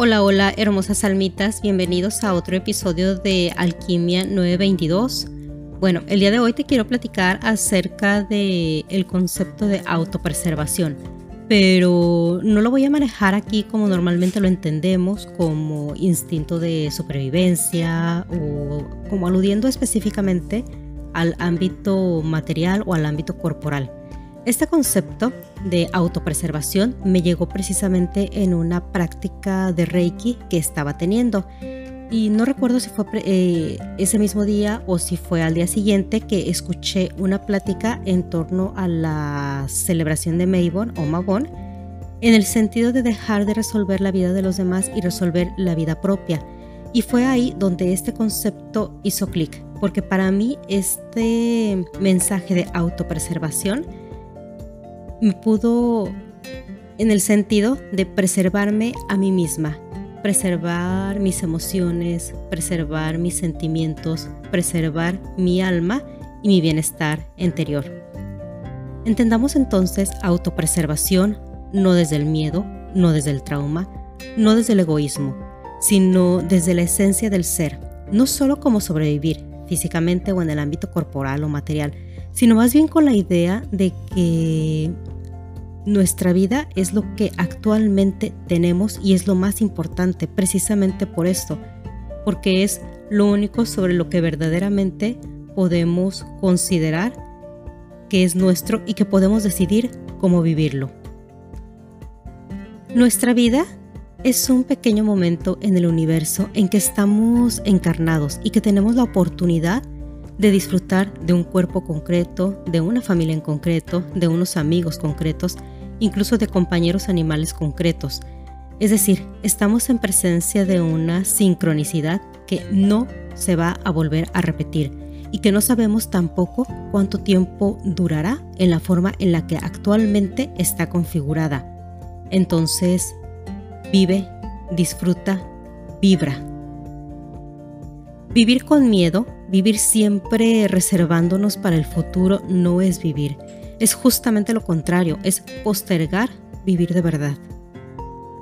Hola, hola, hermosas almitas, bienvenidos a otro episodio de Alquimia 922. Bueno, el día de hoy te quiero platicar acerca del el concepto de autopreservación, pero no lo voy a manejar aquí como normalmente lo entendemos, como instinto de supervivencia o como aludiendo específicamente al ámbito material o al ámbito corporal. Este concepto de autopreservación me llegó precisamente en una práctica de Reiki que estaba teniendo. Y no recuerdo si fue eh, ese mismo día o si fue al día siguiente que escuché una plática en torno a la celebración de Mabon o Mabon en el sentido de dejar de resolver la vida de los demás y resolver la vida propia. Y fue ahí donde este concepto hizo clic, porque para mí este mensaje de autopreservación me pudo en el sentido de preservarme a mí misma, preservar mis emociones, preservar mis sentimientos, preservar mi alma y mi bienestar interior. Entendamos entonces autopreservación no desde el miedo, no desde el trauma, no desde el egoísmo, sino desde la esencia del ser, no solo como sobrevivir físicamente o en el ámbito corporal o material, sino más bien con la idea de que nuestra vida es lo que actualmente tenemos y es lo más importante precisamente por esto, porque es lo único sobre lo que verdaderamente podemos considerar que es nuestro y que podemos decidir cómo vivirlo. Nuestra vida es un pequeño momento en el universo en que estamos encarnados y que tenemos la oportunidad de disfrutar de un cuerpo concreto, de una familia en concreto, de unos amigos concretos, incluso de compañeros animales concretos. Es decir, estamos en presencia de una sincronicidad que no se va a volver a repetir y que no sabemos tampoco cuánto tiempo durará en la forma en la que actualmente está configurada. Entonces, vive, disfruta, vibra. Vivir con miedo, vivir siempre reservándonos para el futuro no es vivir. Es justamente lo contrario, es postergar vivir de verdad.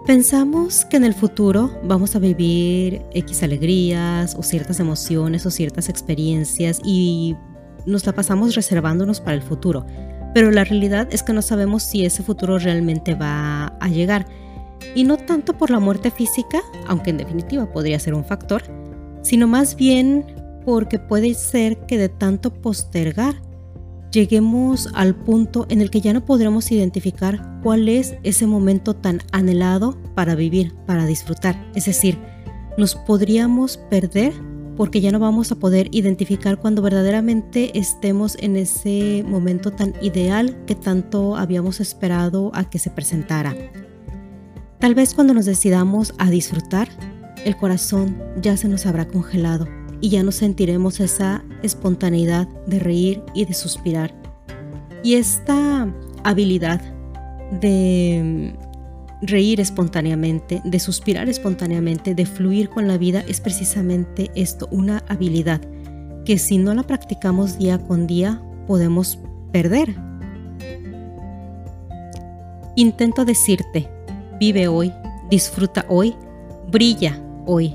Pensamos que en el futuro vamos a vivir X alegrías o ciertas emociones o ciertas experiencias y nos la pasamos reservándonos para el futuro. Pero la realidad es que no sabemos si ese futuro realmente va a llegar. Y no tanto por la muerte física, aunque en definitiva podría ser un factor, sino más bien porque puede ser que de tanto postergar lleguemos al punto en el que ya no podremos identificar cuál es ese momento tan anhelado para vivir, para disfrutar. Es decir, nos podríamos perder porque ya no vamos a poder identificar cuando verdaderamente estemos en ese momento tan ideal que tanto habíamos esperado a que se presentara. Tal vez cuando nos decidamos a disfrutar, el corazón ya se nos habrá congelado y ya no sentiremos esa espontaneidad de reír y de suspirar. Y esta habilidad de reír espontáneamente, de suspirar espontáneamente, de fluir con la vida es precisamente esto, una habilidad que si no la practicamos día con día podemos perder. Intento decirte, vive hoy, disfruta hoy, brilla hoy.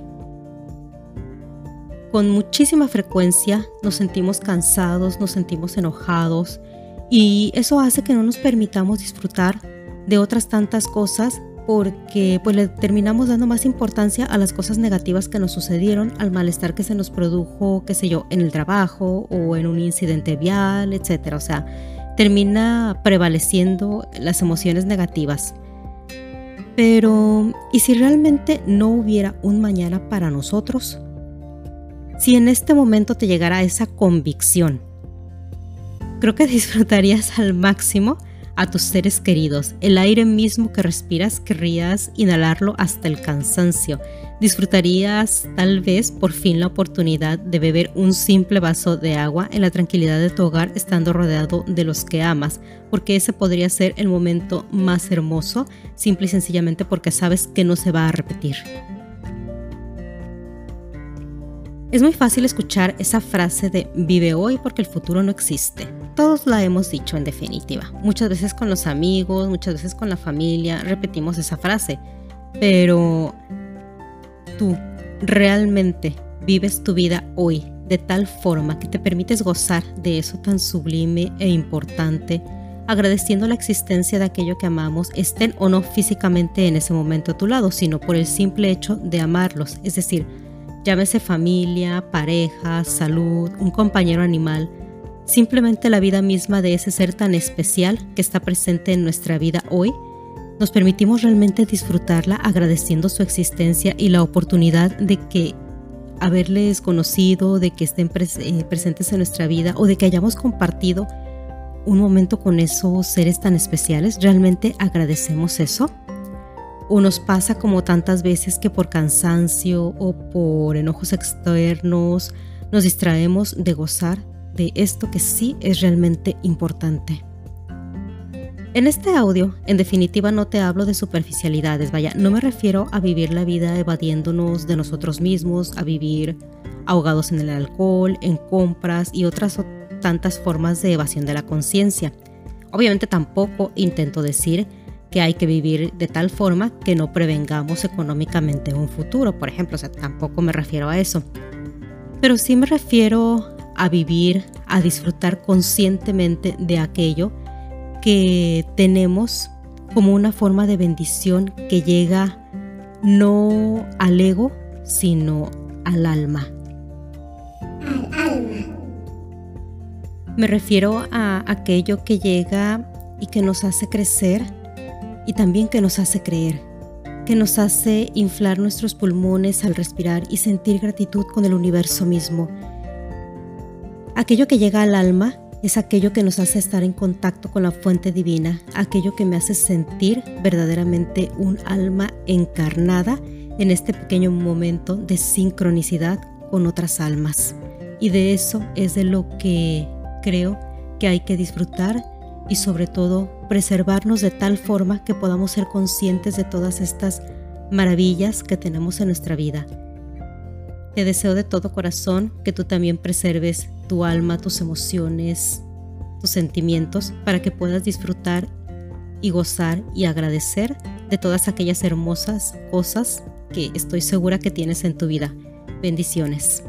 Con muchísima frecuencia nos sentimos cansados, nos sentimos enojados y eso hace que no nos permitamos disfrutar de otras tantas cosas porque pues le terminamos dando más importancia a las cosas negativas que nos sucedieron, al malestar que se nos produjo, qué sé yo, en el trabajo o en un incidente vial, etcétera. O sea, termina prevaleciendo las emociones negativas. Pero, ¿y si realmente no hubiera un mañana para nosotros? Si en este momento te llegara esa convicción, creo que disfrutarías al máximo a tus seres queridos. El aire mismo que respiras querrías inhalarlo hasta el cansancio. Disfrutarías tal vez por fin la oportunidad de beber un simple vaso de agua en la tranquilidad de tu hogar estando rodeado de los que amas, porque ese podría ser el momento más hermoso, simple y sencillamente porque sabes que no se va a repetir. Es muy fácil escuchar esa frase de vive hoy porque el futuro no existe. Todos la hemos dicho en definitiva. Muchas veces con los amigos, muchas veces con la familia, repetimos esa frase. Pero tú realmente vives tu vida hoy de tal forma que te permites gozar de eso tan sublime e importante, agradeciendo la existencia de aquello que amamos, estén o no físicamente en ese momento a tu lado, sino por el simple hecho de amarlos, es decir, llámese familia, pareja, salud, un compañero animal, simplemente la vida misma de ese ser tan especial que está presente en nuestra vida hoy, nos permitimos realmente disfrutarla agradeciendo su existencia y la oportunidad de que haberles conocido, de que estén eh, presentes en nuestra vida o de que hayamos compartido un momento con esos seres tan especiales, ¿realmente agradecemos eso? ¿O nos pasa como tantas veces que por cansancio o por enojos externos nos distraemos de gozar de esto que sí es realmente importante? En este audio, en definitiva, no te hablo de superficialidades, vaya, no me refiero a vivir la vida evadiéndonos de nosotros mismos, a vivir ahogados en el alcohol, en compras y otras tantas formas de evasión de la conciencia. Obviamente tampoco intento decir que hay que vivir de tal forma que no prevengamos económicamente un futuro, por ejemplo, o sea, tampoco me refiero a eso. Pero sí me refiero a vivir, a disfrutar conscientemente de aquello que tenemos como una forma de bendición que llega no al ego, sino al alma. Al alma. Me refiero a aquello que llega y que nos hace crecer y también que nos hace creer, que nos hace inflar nuestros pulmones al respirar y sentir gratitud con el universo mismo. Aquello que llega al alma es aquello que nos hace estar en contacto con la fuente divina, aquello que me hace sentir verdaderamente un alma encarnada en este pequeño momento de sincronicidad con otras almas. Y de eso es de lo que creo que hay que disfrutar y sobre todo preservarnos de tal forma que podamos ser conscientes de todas estas maravillas que tenemos en nuestra vida. Te deseo de todo corazón que tú también preserves tu alma, tus emociones, tus sentimientos, para que puedas disfrutar y gozar y agradecer de todas aquellas hermosas cosas que estoy segura que tienes en tu vida. Bendiciones.